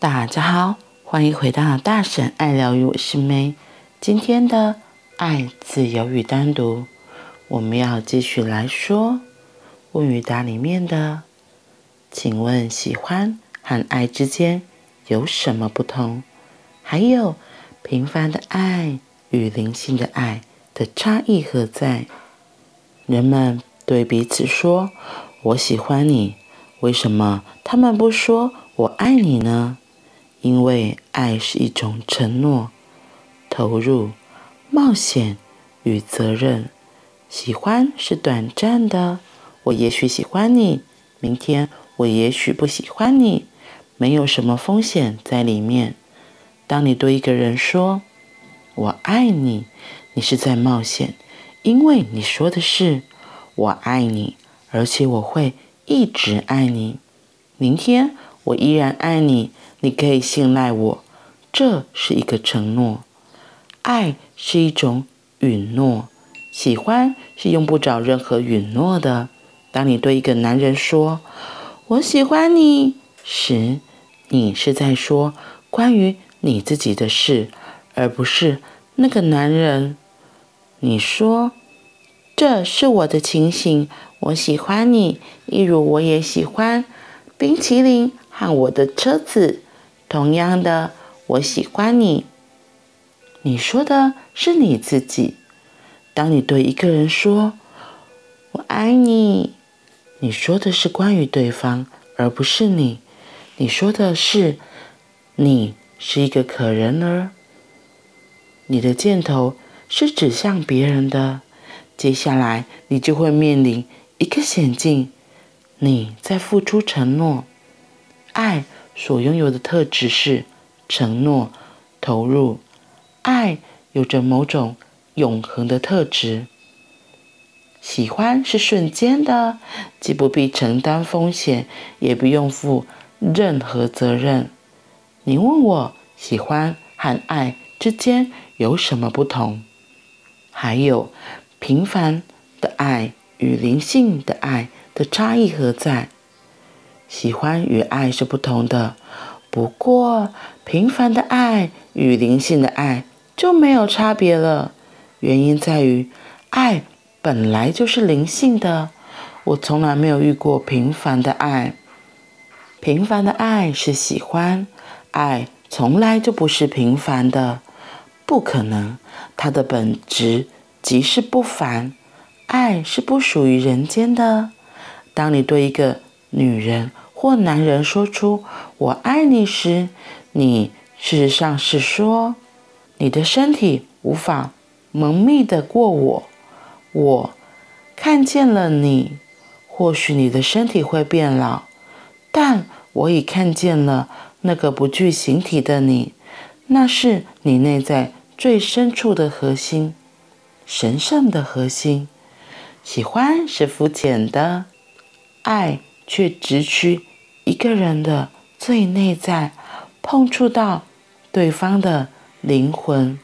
大家好，欢迎回到大婶爱疗愈，我是梅。今天的爱、自由与单独，我们要继续来说问与答里面的，请问喜欢和爱之间有什么不同？还有平凡的爱与灵性的爱的差异何在？人们对彼此说“我喜欢你”，为什么他们不说“我爱你”呢？因为爱是一种承诺、投入、冒险与责任。喜欢是短暂的，我也许喜欢你，明天我也许不喜欢你，没有什么风险在里面。当你对一个人说“我爱你”，你是在冒险，因为你说的是“我爱你”，而且我会一直爱你。明天我依然爱你。你可以信赖我，这是一个承诺。爱是一种允诺，喜欢是用不着任何允诺的。当你对一个男人说“我喜欢你”时，你是在说关于你自己的事，而不是那个男人。你说：“这是我的情形，我喜欢你，一如我也喜欢冰淇淋和我的车子。”同样的，我喜欢你。你说的是你自己。当你对一个人说“我爱你”，你说的是关于对方，而不是你。你说的是你是一个可人儿。你的箭头是指向别人的。接下来，你就会面临一个险境。你在付出承诺，爱。所拥有的特质是承诺、投入。爱有着某种永恒的特质。喜欢是瞬间的，既不必承担风险，也不用负任何责任。你问我喜欢和爱之间有什么不同？还有平凡的爱与灵性的爱的差异何在？喜欢与爱是不同的，不过平凡的爱与灵性的爱就没有差别了。原因在于，爱本来就是灵性的。我从来没有遇过平凡的爱。平凡的爱是喜欢，爱从来就不是平凡的，不可能。它的本质即是不凡。爱是不属于人间的。当你对一个女人或男人说出“我爱你”时，你事实上是说，你的身体无法蒙蔽得过我。我看见了你，或许你的身体会变老，但我已看见了那个不具形体的你，那是你内在最深处的核心，神圣的核心。喜欢是肤浅的，爱却直趋一个人的最内在，碰触到对方的灵魂。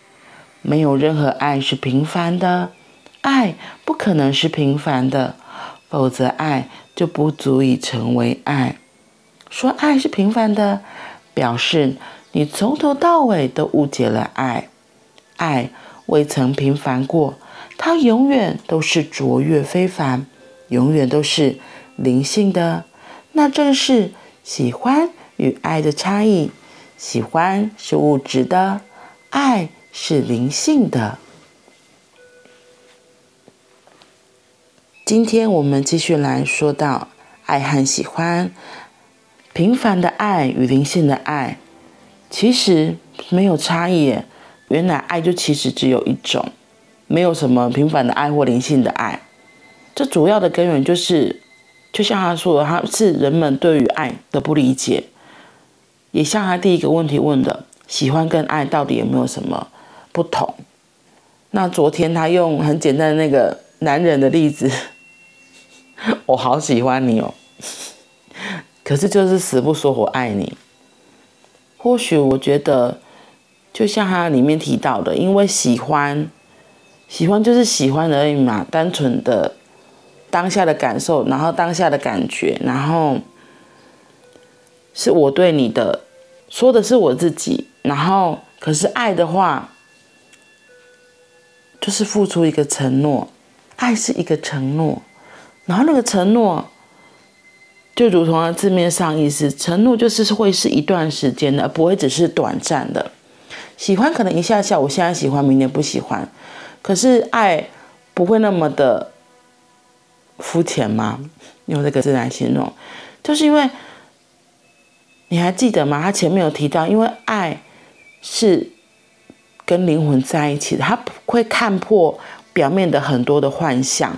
没有任何爱是平凡的，爱不可能是平凡的，否则爱就不足以成为爱。说爱是平凡的，表示你从头到尾都误解了爱。爱未曾平凡过，它永远都是卓越非凡，永远都是灵性的。那正是喜欢与爱的差异。喜欢是物质的，爱是灵性的。今天我们继续来说到爱和喜欢。平凡的爱与灵性的爱，其实没有差异。原来爱就其实只有一种，没有什么平凡的爱或灵性的爱。这主要的根源就是。就像他说的，他是人们对于爱的不理解，也像他第一个问题问的，喜欢跟爱到底有没有什么不同？那昨天他用很简单的那个男人的例子，我好喜欢你哦，可是就是死不说我爱你。或许我觉得，就像他里面提到的，因为喜欢，喜欢就是喜欢而已嘛，单纯的。当下的感受，然后当下的感觉，然后是我对你的说的是我自己，然后可是爱的话，就是付出一个承诺，爱是一个承诺，然后那个承诺，就如同它字面上意思，承诺就是会是一段时间的，不会只是短暂的。喜欢可能一下下，我现在喜欢，明年不喜欢，可是爱不会那么的肤浅吗？用这个字来形容，就是因为。你还记得吗？他前面有提到，因为爱是跟灵魂在一起的，他会看破表面的很多的幻象，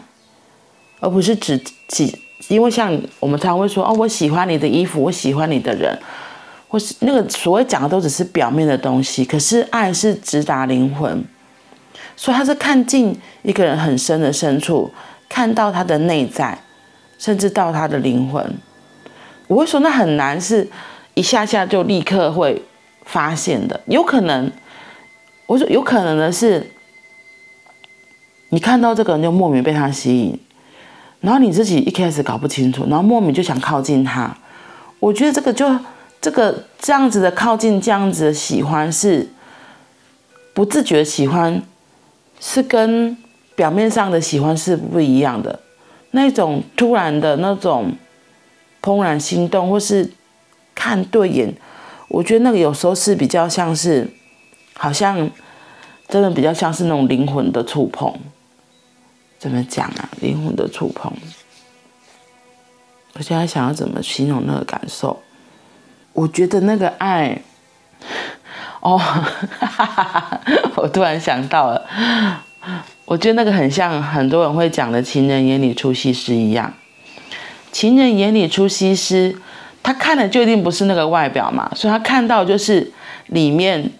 而不是只只因为像我们常会说哦，我喜欢你的衣服，我喜欢你的人，或是那个所谓讲的都只是表面的东西。可是爱是直达灵魂，所以他是看进一个人很深的深处，看到他的内在，甚至到他的灵魂。我会说那很难是。一下下就立刻会发现的，有可能，我说有可能的是，你看到这个人就莫名被他吸引，然后你自己一开始搞不清楚，然后莫名就想靠近他。我觉得这个就这个这样子的靠近，这样子的喜欢是不自觉喜欢，是跟表面上的喜欢是不一样的，那种突然的那种怦然心动，或是。看对眼，我觉得那个有时候是比较像是，好像真的比较像是那种灵魂的触碰。怎么讲啊？灵魂的触碰。我现在想要怎么形容那个感受？我觉得那个爱，哦，我突然想到了，我觉得那个很像很多人会讲的“情人眼里出西施”一样，“情人眼里出西施”。他看的就一定不是那个外表嘛，所以他看到就是里面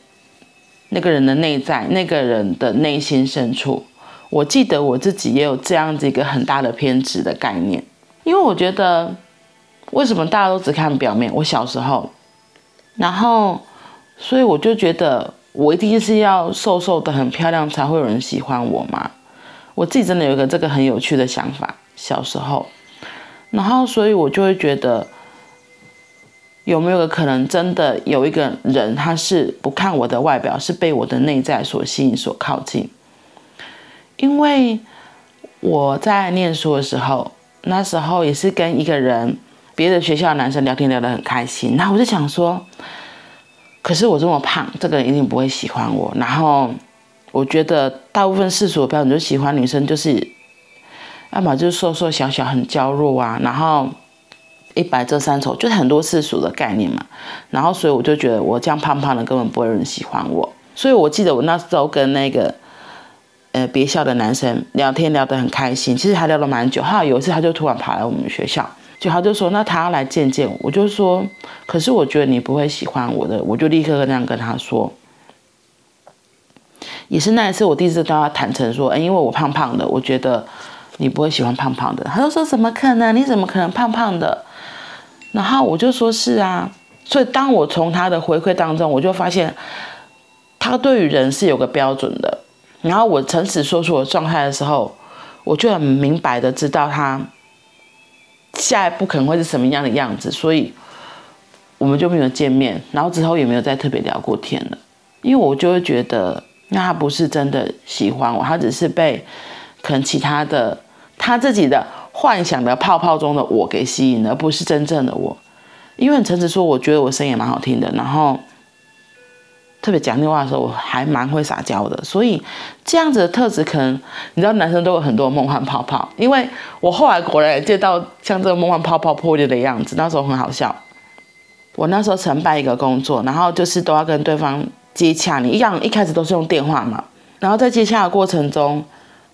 那个人的内在，那个人的内心深处。我记得我自己也有这样子一个很大的偏执的概念，因为我觉得为什么大家都只看表面？我小时候，然后所以我就觉得我一定是要瘦瘦的很漂亮才会有人喜欢我嘛。我自己真的有一个这个很有趣的想法，小时候，然后所以我就会觉得。有没有可能，真的有一个人，他是不看我的外表，是被我的内在所吸引、所靠近？因为我在念书的时候，那时候也是跟一个人，别的学校的男生聊天聊得很开心，然后我就想说，可是我这么胖，这个人一定不会喜欢我。然后我觉得大部分世俗的标准就喜欢女生，就是要么就是瘦瘦小小、很娇弱啊，然后。一白遮三丑，就是很多世俗的概念嘛。然后，所以我就觉得我这样胖胖的，根本不会有人喜欢我。所以我记得我那时候跟那个呃别校的男生聊天聊得很开心，其实还聊了蛮久。后来有一次，他就突然跑来我们学校，就他就说：“那他要来见见我。”我就说：“可是我觉得你不会喜欢我的。”我就立刻那样跟他说。也是那一次，我第一次跟他坦诚说：“哎，因为我胖胖的，我觉得你不会喜欢胖胖的。”他就说：“怎么可能？你怎么可能胖胖的？”然后我就说是啊，所以当我从他的回馈当中，我就发现他对于人是有个标准的。然后我诚实说出我状态的时候，我就很明白的知道他下一步可能会是什么样的样子，所以我们就没有见面，然后之后也没有再特别聊过天了。因为我就会觉得，那他不是真的喜欢我，他只是被可能其他的他自己的。幻想的泡泡中的我给吸引，而不是真正的我。因为很诚实说，我觉得我声音也蛮好听的，然后特别讲电话的时候，我还蛮会撒娇的。所以这样子的特质，可能你知道，男生都有很多梦幻泡泡。因为我后来果然也见到像这个梦幻泡泡破裂的样子，那时候很好笑。我那时候承办一个工作，然后就是都要跟对方接洽，你一样一开始都是用电话嘛，然后在接洽的过程中，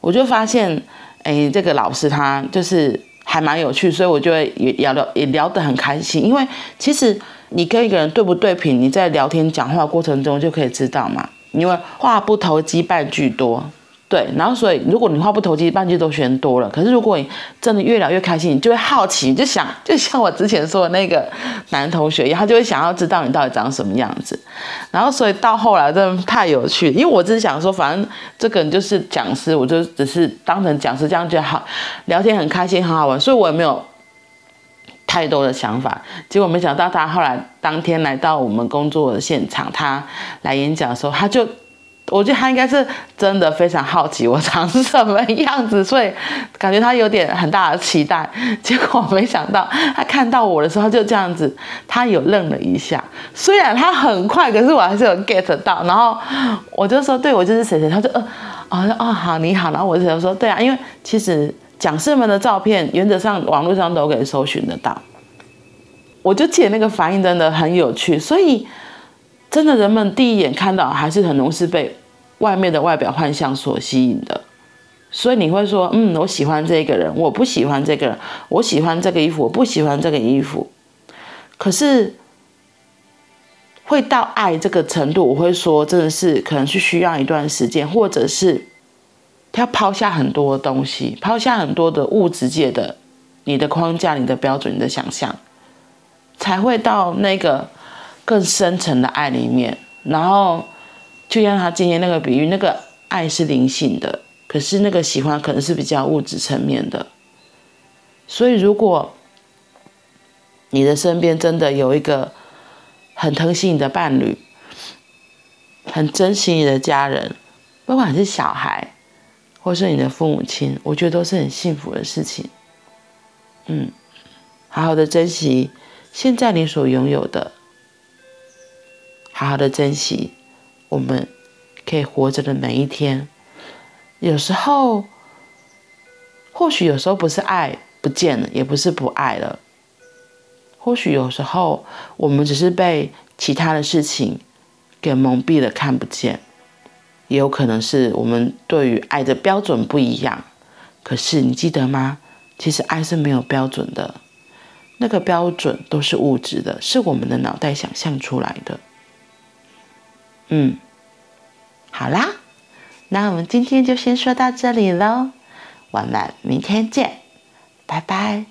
我就发现。哎，这个老师他就是还蛮有趣，所以我就会也聊聊也聊得很开心。因为其实你跟一个人对不对频，你在聊天讲话过程中就可以知道嘛。因为话不投机半句多。对，然后所以如果你话不投机半句都嫌多了，可是如果你真的越聊越开心，你就会好奇，就想，就像我之前说的那个男同学一样，他就会想要知道你到底长什么样子。然后所以到后来真的太有趣，因为我只是想说，反正这个人就是讲师，我就只是当成讲师这样就好，聊天很开心，很好玩，所以我也没有太多的想法。结果没想到他后来当天来到我们工作的现场，他来演讲的时候，他就。我觉得他应该是真的非常好奇我长什么样子，所以感觉他有点很大的期待。结果没想到他看到我的时候，就这样子，他有愣了一下。虽然他很快，可是我还是有 get 到。然后我就说：“对，我就是谁谁。”他就呃，哦哦好，你好。然后我就说：“对啊，因为其实讲师们的照片，原则上网络上都可以搜寻得到。”我就记得那个反应真的很有趣，所以。真的，人们第一眼看到还是很容易被外面的外表幻象所吸引的，所以你会说，嗯，我喜欢这个人，我不喜欢这个人，我喜欢这个衣服，我不喜欢这个衣服。可是会到爱这个程度，我会说，真的是可能是需要一段时间，或者是他要抛下很多东西，抛下很多的物质界的你的框架、你的标准、你的想象，才会到那个。更深层的爱里面，然后就像他今天那个比喻，那个爱是灵性的，可是那个喜欢可能是比较物质层面的。所以，如果你的身边真的有一个很疼惜你的伴侣，很珍惜你的家人，不管是小孩，或是你的父母亲，我觉得都是很幸福的事情。嗯，好好的珍惜现在你所拥有的。好好的珍惜我们可以活着的每一天。有时候，或许有时候不是爱不见了，也不是不爱了。或许有时候我们只是被其他的事情给蒙蔽了，看不见。也有可能是我们对于爱的标准不一样。可是你记得吗？其实爱是没有标准的，那个标准都是物质的，是我们的脑袋想象出来的。嗯，好啦，那我们今天就先说到这里喽，我们明天见，拜拜。